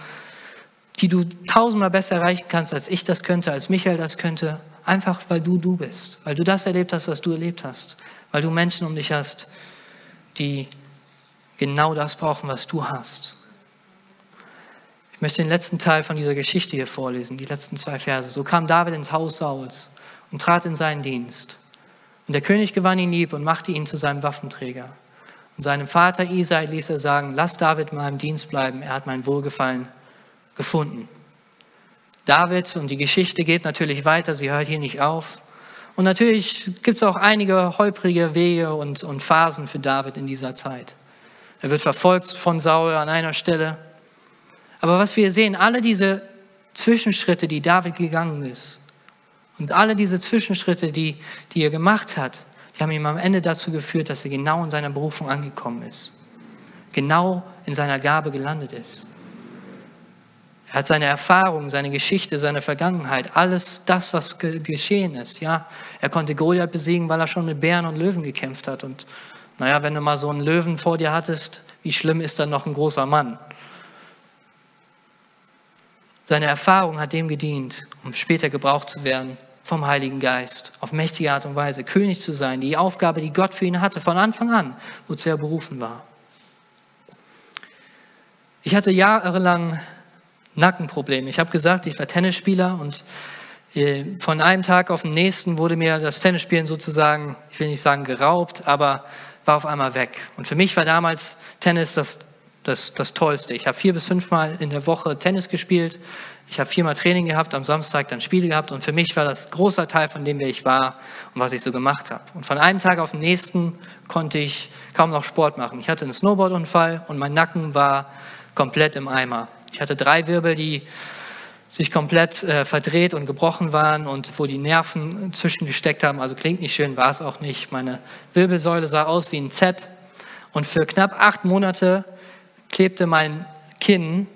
die du tausendmal besser erreichen kannst, als ich das könnte, als Michael das könnte, einfach weil du du bist, weil du das erlebt hast, was du erlebt hast, weil du Menschen um dich hast, die genau das brauchen, was du hast. Ich möchte den letzten Teil von dieser Geschichte hier vorlesen, die letzten zwei Verse. So kam David ins Haus Sauls und trat in seinen Dienst. Und der König gewann ihn lieb und machte ihn zu seinem Waffenträger. Und seinem Vater Isai ließ er sagen, lass David in meinem Dienst bleiben, er hat mein Wohlgefallen gefunden. David und die Geschichte geht natürlich weiter, sie hört hier nicht auf. Und natürlich gibt es auch einige holprige Wege und, und Phasen für David in dieser Zeit. Er wird verfolgt von Saul an einer Stelle. Aber was wir sehen, alle diese Zwischenschritte, die David gegangen ist, und alle diese Zwischenschritte, die, die er gemacht hat, die haben ihm am Ende dazu geführt, dass er genau in seiner Berufung angekommen ist. Genau in seiner Gabe gelandet ist. Er hat seine Erfahrung, seine Geschichte, seine Vergangenheit, alles das, was ge geschehen ist. Ja, er konnte Goliath besiegen, weil er schon mit Bären und Löwen gekämpft hat. Und naja, wenn du mal so einen Löwen vor dir hattest, wie schlimm ist dann noch ein großer Mann? Seine Erfahrung hat dem gedient, um später gebraucht zu werden vom Heiligen Geist, auf mächtige Art und Weise, König zu sein, die Aufgabe, die Gott für ihn hatte, von Anfang an, wozu er berufen war. Ich hatte jahrelang Nackenprobleme. Ich habe gesagt, ich war Tennisspieler und äh, von einem Tag auf den nächsten wurde mir das Tennisspielen sozusagen, ich will nicht sagen geraubt, aber war auf einmal weg. Und für mich war damals Tennis das, das, das Tollste. Ich habe vier bis fünfmal in der Woche Tennis gespielt. Ich habe viermal Training gehabt, am Samstag dann Spiele gehabt und für mich war das großer Teil von dem, wer ich war und was ich so gemacht habe. Und von einem Tag auf den nächsten konnte ich kaum noch Sport machen. Ich hatte einen Snowboardunfall und mein Nacken war komplett im Eimer. Ich hatte drei Wirbel, die sich komplett äh, verdreht und gebrochen waren und wo die Nerven zwischengesteckt haben. Also klingt nicht schön, war es auch nicht. Meine Wirbelsäule sah aus wie ein Z. Und für knapp acht Monate klebte mein Kinn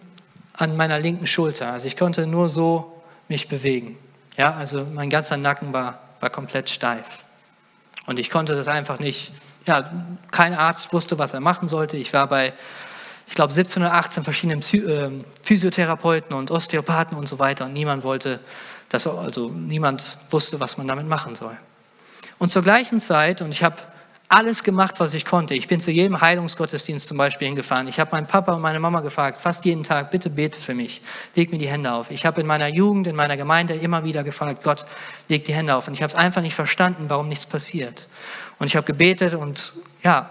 an meiner linken Schulter. Also ich konnte nur so mich bewegen. Ja, also mein ganzer Nacken war, war komplett steif. Und ich konnte das einfach nicht, ja, kein Arzt wusste, was er machen sollte. Ich war bei ich glaube, 17 oder 18 verschiedenen ähm, Physiotherapeuten und Osteopathen und so weiter. Und niemand wollte, das, also niemand wusste, was man damit machen soll. Und zur gleichen Zeit, und ich habe alles gemacht, was ich konnte. Ich bin zu jedem Heilungsgottesdienst zum Beispiel hingefahren. Ich habe meinen Papa und meine Mama gefragt, fast jeden Tag, bitte bete für mich, leg mir die Hände auf. Ich habe in meiner Jugend, in meiner Gemeinde immer wieder gefragt, Gott, leg die Hände auf. Und ich habe es einfach nicht verstanden, warum nichts passiert. Und ich habe gebetet und ja,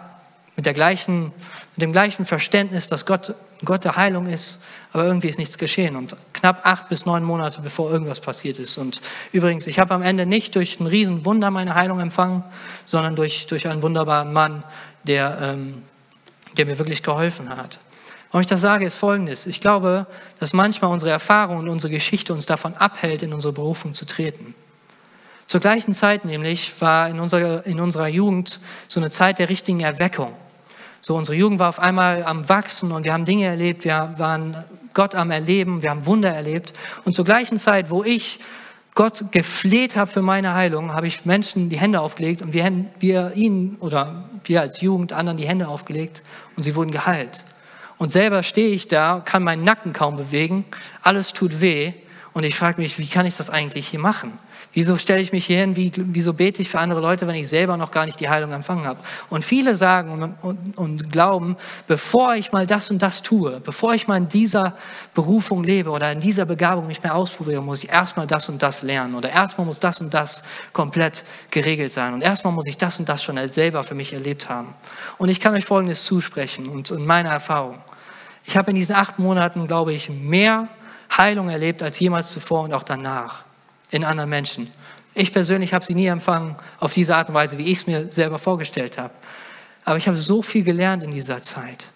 mit, der gleichen, mit dem gleichen Verständnis, dass Gott Gott der Heilung ist, aber irgendwie ist nichts geschehen. Und knapp acht bis neun Monate, bevor irgendwas passiert ist. Und übrigens, ich habe am Ende nicht durch ein Riesenwunder meine Heilung empfangen, sondern durch, durch einen wunderbaren Mann, der, ähm, der mir wirklich geholfen hat. Warum ich das sage, ist folgendes. Ich glaube, dass manchmal unsere Erfahrung und unsere Geschichte uns davon abhält, in unsere Berufung zu treten. Zur gleichen Zeit nämlich war in unserer, in unserer Jugend so eine Zeit der richtigen Erweckung. So, unsere Jugend war auf einmal am Wachsen und wir haben Dinge erlebt, wir waren Gott am Erleben, wir haben Wunder erlebt. Und zur gleichen Zeit, wo ich Gott gefleht habe für meine Heilung, habe ich Menschen die Hände aufgelegt und wir, wir ihnen oder wir als Jugend anderen die Hände aufgelegt und sie wurden geheilt. Und selber stehe ich da, kann meinen Nacken kaum bewegen, alles tut weh und ich frage mich, wie kann ich das eigentlich hier machen? Wieso stelle ich mich hier hin? Wie, wieso bete ich für andere Leute, wenn ich selber noch gar nicht die Heilung empfangen habe? Und viele sagen und, und, und, glauben, bevor ich mal das und das tue, bevor ich mal in dieser Berufung lebe oder in dieser Begabung mich mehr ausprobiere, muss ich erstmal das und das lernen oder erstmal muss das und das komplett geregelt sein und erstmal muss ich das und das schon selber für mich erlebt haben. Und ich kann euch Folgendes zusprechen und in meiner Erfahrung. Ich habe in diesen acht Monaten, glaube ich, mehr Heilung erlebt als jemals zuvor und auch danach in anderen Menschen. Ich persönlich habe sie nie empfangen auf diese Art und Weise, wie ich es mir selber vorgestellt habe. Aber ich habe so viel gelernt in dieser Zeit.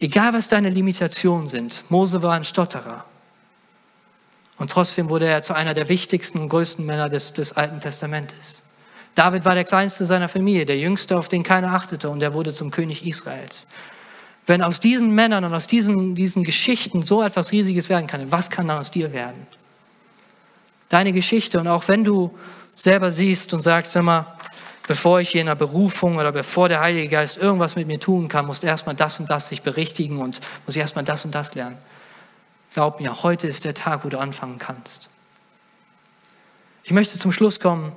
Egal was deine Limitationen sind, Mose war ein Stotterer. Und trotzdem wurde er zu einer der wichtigsten und größten Männer des, des Alten Testamentes. David war der kleinste seiner Familie, der jüngste, auf den keiner achtete, und er wurde zum König Israels. Wenn aus diesen Männern und aus diesen, diesen Geschichten so etwas Riesiges werden kann, was kann dann aus dir werden? Deine Geschichte. Und auch wenn du selber siehst und sagst immer, bevor ich hier in einer Berufung oder bevor der Heilige Geist irgendwas mit mir tun kann, muss erstmal das und das sich berichtigen und muss ich erstmal das und das lernen. Glaub mir, heute ist der Tag, wo du anfangen kannst. Ich möchte zum Schluss kommen,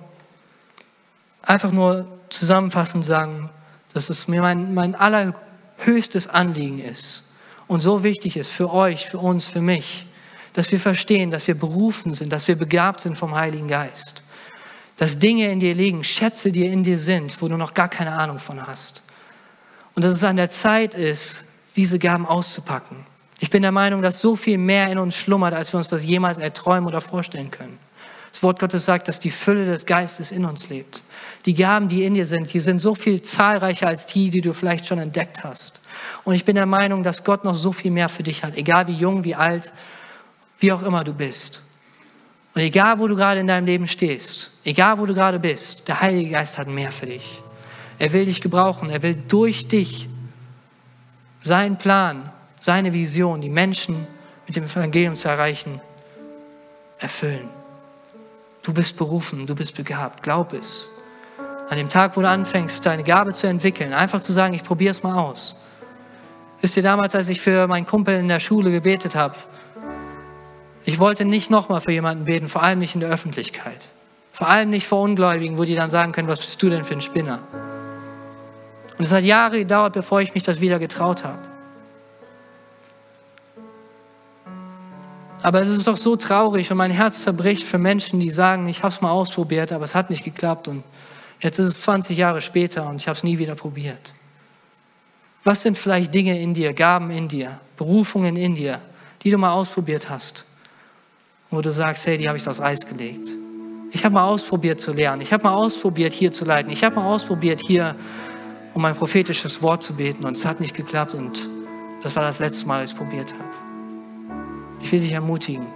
einfach nur zusammenfassend sagen, dass es mir mein, mein allerhöchstes Anliegen ist und so wichtig ist für euch, für uns, für mich, dass wir verstehen, dass wir berufen sind, dass wir begabt sind vom Heiligen Geist. Dass Dinge in dir liegen, Schätze, die in dir sind, wo du noch gar keine Ahnung von hast. Und dass es an der Zeit ist, diese Gaben auszupacken. Ich bin der Meinung, dass so viel mehr in uns schlummert, als wir uns das jemals erträumen oder vorstellen können. Das Wort Gottes sagt, dass die Fülle des Geistes in uns lebt. Die Gaben, die in dir sind, die sind so viel zahlreicher als die, die du vielleicht schon entdeckt hast. Und ich bin der Meinung, dass Gott noch so viel mehr für dich hat, egal wie jung, wie alt, wie auch immer du bist. Und egal, wo du gerade in deinem Leben stehst, egal, wo du gerade bist, der Heilige Geist hat mehr für dich. Er will dich gebrauchen, er will durch dich seinen Plan, seine Vision, die Menschen mit dem Evangelium zu erreichen, erfüllen. Du bist berufen, du bist begabt, glaub es. An dem Tag, wo du anfängst, deine Gabe zu entwickeln, einfach zu sagen, ich probiere es mal aus. Wisst ihr, damals, als ich für meinen Kumpel in der Schule gebetet habe, ich wollte nicht nochmal für jemanden beten, vor allem nicht in der Öffentlichkeit. Vor allem nicht vor Ungläubigen, wo die dann sagen können, was bist du denn für ein Spinner? Und es hat Jahre gedauert, bevor ich mich das wieder getraut habe. Aber es ist doch so traurig und mein Herz zerbricht für Menschen, die sagen, ich habe es mal ausprobiert, aber es hat nicht geklappt und jetzt ist es 20 Jahre später und ich habe es nie wieder probiert. Was sind vielleicht Dinge in dir, Gaben in dir, Berufungen in dir, die du mal ausprobiert hast, wo du sagst, hey, die habe ich aufs Eis gelegt. Ich habe mal ausprobiert zu lernen, ich habe mal ausprobiert hier zu leiten, ich habe mal ausprobiert hier um ein prophetisches Wort zu beten und es hat nicht geklappt und das war das letzte Mal, als ich es probiert habe. Ich will dich ermutigen.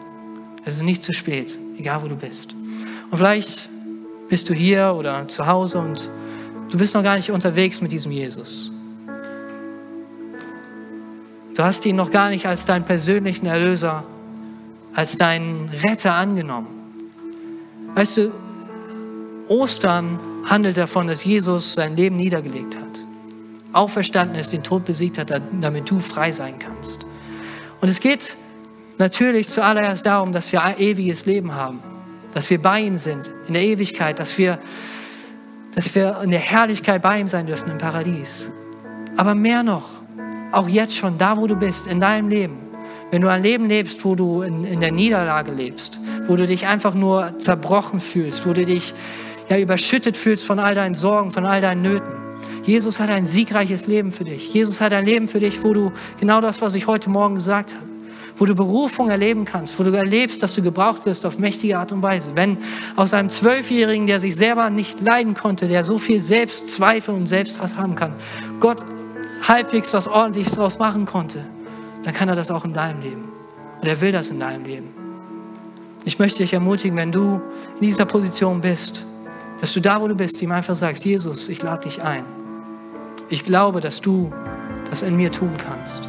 Es ist nicht zu spät, egal wo du bist. Und vielleicht bist du hier oder zu Hause und du bist noch gar nicht unterwegs mit diesem Jesus. Du hast ihn noch gar nicht als deinen persönlichen Erlöser, als deinen Retter angenommen. Weißt du, Ostern handelt davon, dass Jesus sein Leben niedergelegt hat. Auferstanden ist, den Tod besiegt hat, damit du frei sein kannst. Und es geht natürlich zuallererst darum, dass wir ewiges Leben haben, dass wir bei ihm sind in der Ewigkeit, dass wir, dass wir in der Herrlichkeit bei ihm sein dürfen im Paradies. Aber mehr noch, auch jetzt schon, da wo du bist, in deinem Leben, wenn du ein Leben lebst, wo du in, in der Niederlage lebst, wo du dich einfach nur zerbrochen fühlst, wo du dich ja, überschüttet fühlst von all deinen Sorgen, von all deinen Nöten. Jesus hat ein siegreiches Leben für dich. Jesus hat ein Leben für dich, wo du genau das, was ich heute Morgen gesagt habe, wo du Berufung erleben kannst, wo du erlebst, dass du gebraucht wirst auf mächtige Art und Weise. Wenn aus einem Zwölfjährigen, der sich selber nicht leiden konnte, der so viel Selbstzweifel und Selbsthass haben kann, Gott halbwegs was Ordentliches daraus machen konnte, dann kann er das auch in deinem Leben. Und er will das in deinem Leben. Ich möchte dich ermutigen, wenn du in dieser Position bist, dass du da, wo du bist, ihm einfach sagst, Jesus, ich lade dich ein. Ich glaube, dass du das in mir tun kannst.